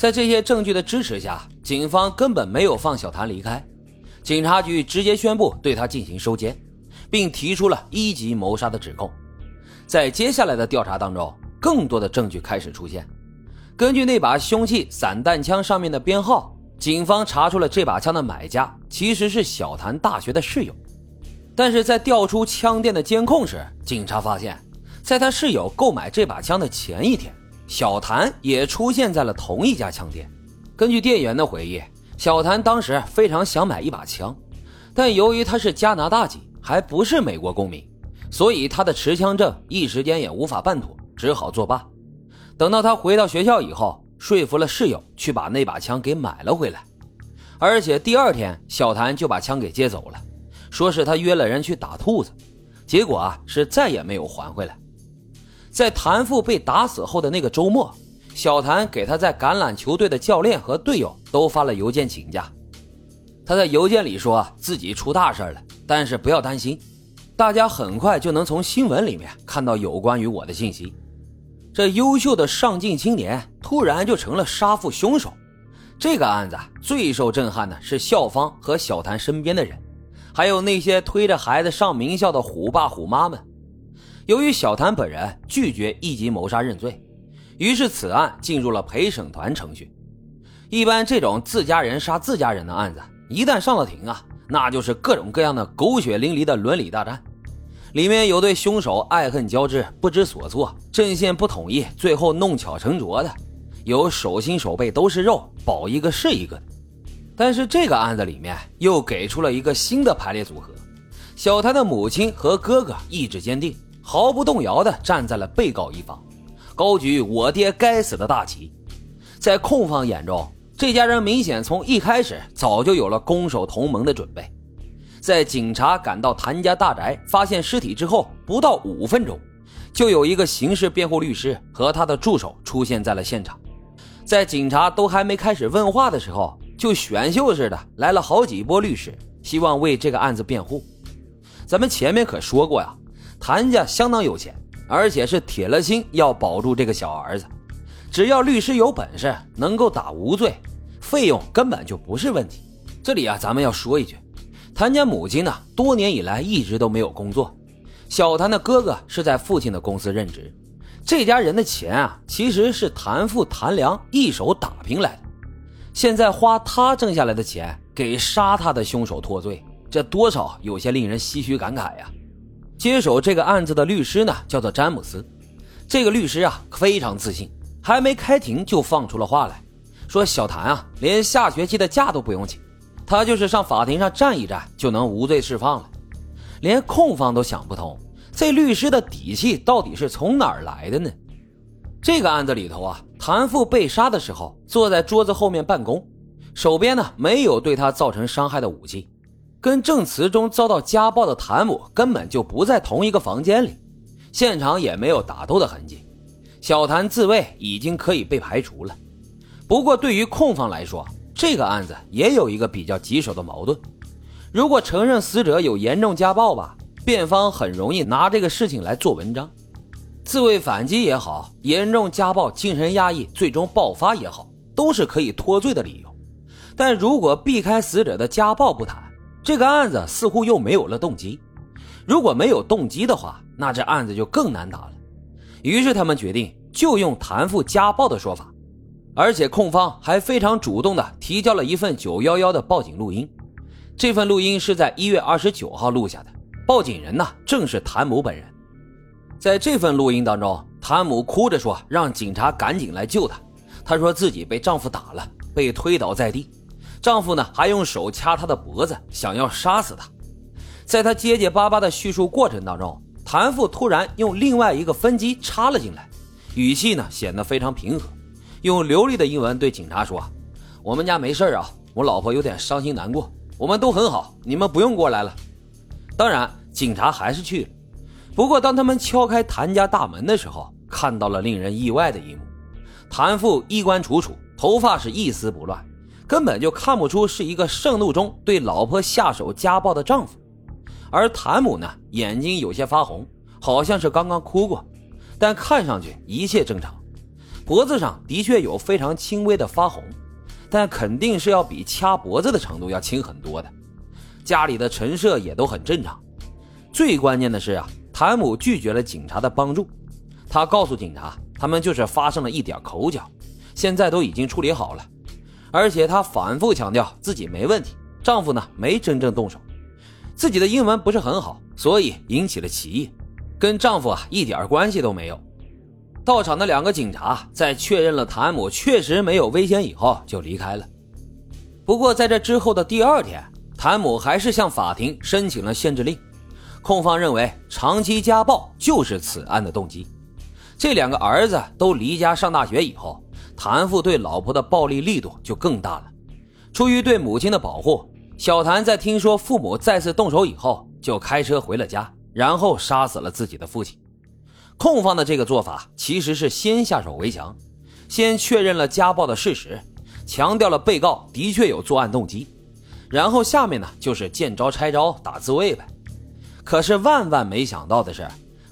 在这些证据的支持下，警方根本没有放小谭离开，警察局直接宣布对他进行收监，并提出了一级谋杀的指控。在接下来的调查当中，更多的证据开始出现。根据那把凶器散弹枪上面的编号，警方查出了这把枪的买家其实是小谭大学的室友。但是在调出枪店的监控时，警察发现，在他室友购买这把枪的前一天。小谭也出现在了同一家枪店。根据店员的回忆，小谭当时非常想买一把枪，但由于他是加拿大籍，还不是美国公民，所以他的持枪证一时间也无法办妥，只好作罢。等到他回到学校以后，说服了室友去把那把枪给买了回来，而且第二天小谭就把枪给接走了，说是他约了人去打兔子，结果啊是再也没有还回来。在谭父被打死后的那个周末，小谭给他在橄榄球队的教练和队友都发了邮件请假。他在邮件里说自己出大事了，但是不要担心，大家很快就能从新闻里面看到有关于我的信息。这优秀的上进青年突然就成了杀父凶手，这个案子最受震撼的是校方和小谭身边的人，还有那些推着孩子上名校的虎爸虎妈们。由于小谭本人拒绝一级谋杀认罪，于是此案进入了陪审团程序。一般这种自家人杀自家人的案子，一旦上了庭啊，那就是各种各样的狗血淋漓的伦理大战。里面有对凶手爱恨交织、不知所措、阵线不统一、最后弄巧成拙的；有手心手背都是肉，保一个是一个的。但是这个案子里面又给出了一个新的排列组合：小谭的母亲和哥哥意志坚定。毫不动摇地站在了被告一方，高举“我爹该死”的大旗。在控方眼中，这家人明显从一开始早就有了攻守同盟的准备。在警察赶到谭家大宅发现尸体之后，不到五分钟，就有一个刑事辩护律师和他的助手出现在了现场。在警察都还没开始问话的时候，就选秀似的来了好几波律师，希望为这个案子辩护。咱们前面可说过呀。谭家相当有钱，而且是铁了心要保住这个小儿子。只要律师有本事，能够打无罪，费用根本就不是问题。这里啊，咱们要说一句，谭家母亲呢，多年以来一直都没有工作。小谭的哥哥是在父亲的公司任职。这家人的钱啊，其实是谭父谭良一手打拼来的。现在花他挣下来的钱给杀他的凶手脱罪，这多少有些令人唏嘘感慨呀。接手这个案子的律师呢，叫做詹姆斯。这个律师啊，非常自信，还没开庭就放出了话来，说小谭啊，连下学期的假都不用请，他就是上法庭上站一站就能无罪释放了。连控方都想不通，这律师的底气到底是从哪儿来的呢？这个案子里头啊，谭父被杀的时候坐在桌子后面办公，手边呢没有对他造成伤害的武器。跟证词中遭到家暴的谭母根本就不在同一个房间里，现场也没有打斗的痕迹，小谭自卫已经可以被排除了。不过，对于控方来说，这个案子也有一个比较棘手的矛盾：如果承认死者有严重家暴吧，辩方很容易拿这个事情来做文章；自卫反击也好，严重家暴、精神压抑最终爆发也好，都是可以脱罪的理由。但如果避开死者的家暴不谈，这个案子似乎又没有了动机，如果没有动机的话，那这案子就更难打了。于是他们决定就用谭父家暴的说法，而且控方还非常主动的提交了一份九幺幺的报警录音。这份录音是在一月二十九号录下的，报警人呢正是谭母本人。在这份录音当中，谭母哭着说让警察赶紧来救她，她说自己被丈夫打了，被推倒在地。丈夫呢，还用手掐她的脖子，想要杀死她。在她结结巴巴的叙述过程当中，谭父突然用另外一个分机插了进来，语气呢显得非常平和，用流利的英文对警察说：“我们家没事啊，我老婆有点伤心难过，我们都很好，你们不用过来了。”当然，警察还是去了。不过，当他们敲开谭家大门的时候，看到了令人意外的一幕：谭父衣冠楚楚，头发是一丝不乱。根本就看不出是一个盛怒中对老婆下手家暴的丈夫，而谭母呢，眼睛有些发红，好像是刚刚哭过，但看上去一切正常。脖子上的确有非常轻微的发红，但肯定是要比掐脖子的程度要轻很多的。家里的陈设也都很正常。最关键的是啊，谭母拒绝了警察的帮助，他告诉警察，他们就是发生了一点口角，现在都已经处理好了。而且她反复强调自己没问题，丈夫呢没真正动手。自己的英文不是很好，所以引起了歧义，跟丈夫啊一点关系都没有。到场的两个警察在确认了谭母确实没有危险以后就离开了。不过在这之后的第二天，谭母还是向法庭申请了限制令。控方认为长期家暴就是此案的动机。这两个儿子都离家上大学以后，谭父对老婆的暴力力度就更大了。出于对母亲的保护。小谭在听说父母再次动手以后，就开车回了家，然后杀死了自己的父亲。控方的这个做法其实是先下手为强，先确认了家暴的事实，强调了被告的确有作案动机，然后下面呢就是见招拆招打自卫呗。可是万万没想到的是，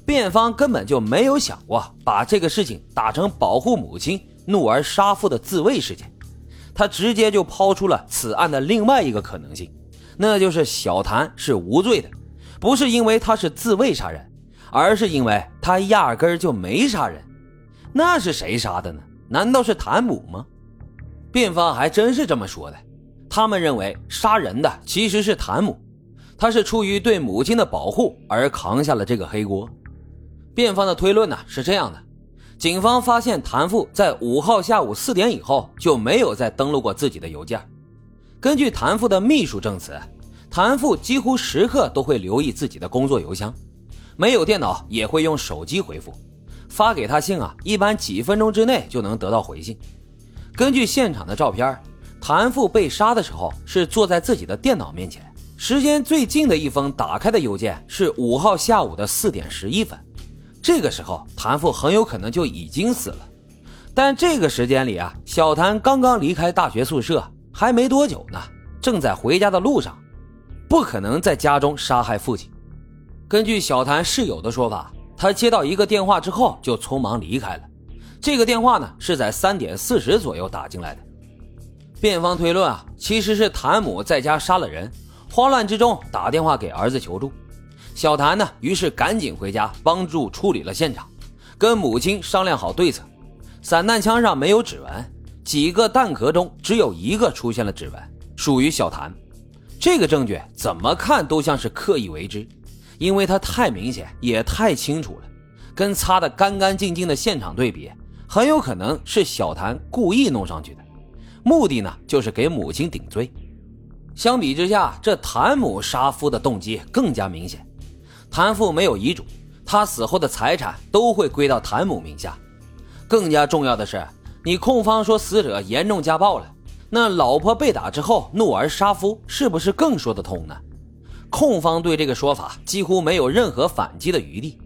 辩方根本就没有想过把这个事情打成保护母亲怒而杀父的自卫事件。他直接就抛出了此案的另外一个可能性，那就是小谭是无罪的，不是因为他是自卫杀人，而是因为他压根就没杀人。那是谁杀的呢？难道是谭母吗？辩方还真是这么说的，他们认为杀人的其实是谭母，他是出于对母亲的保护而扛下了这个黑锅。辩方的推论呢是这样的。警方发现谭父在五号下午四点以后就没有再登录过自己的邮件。根据谭父的秘书证词，谭父几乎时刻都会留意自己的工作邮箱，没有电脑也会用手机回复，发给他信啊，一般几分钟之内就能得到回信。根据现场的照片，谭父被杀的时候是坐在自己的电脑面前，时间最近的一封打开的邮件是五号下午的四点十一分。这个时候，谭父很有可能就已经死了。但这个时间里啊，小谭刚刚离开大学宿舍，还没多久呢，正在回家的路上，不可能在家中杀害父亲。根据小谭室友的说法，他接到一个电话之后就匆忙离开了。这个电话呢是在三点四十左右打进来的。辩方推论啊，其实是谭母在家杀了人，慌乱之中打电话给儿子求助。小谭呢，于是赶紧回家帮助处理了现场，跟母亲商量好对策。散弹枪上没有指纹，几个弹壳中只有一个出现了指纹，属于小谭。这个证据怎么看都像是刻意为之，因为它太明显也太清楚了，跟擦得干干净净的现场对比，很有可能是小谭故意弄上去的，目的呢就是给母亲顶罪。相比之下，这谭母杀夫的动机更加明显。谭父没有遗嘱，他死后的财产都会归到谭母名下。更加重要的是，你控方说死者严重家暴了，那老婆被打之后怒而杀夫，是不是更说得通呢？控方对这个说法几乎没有任何反击的余地。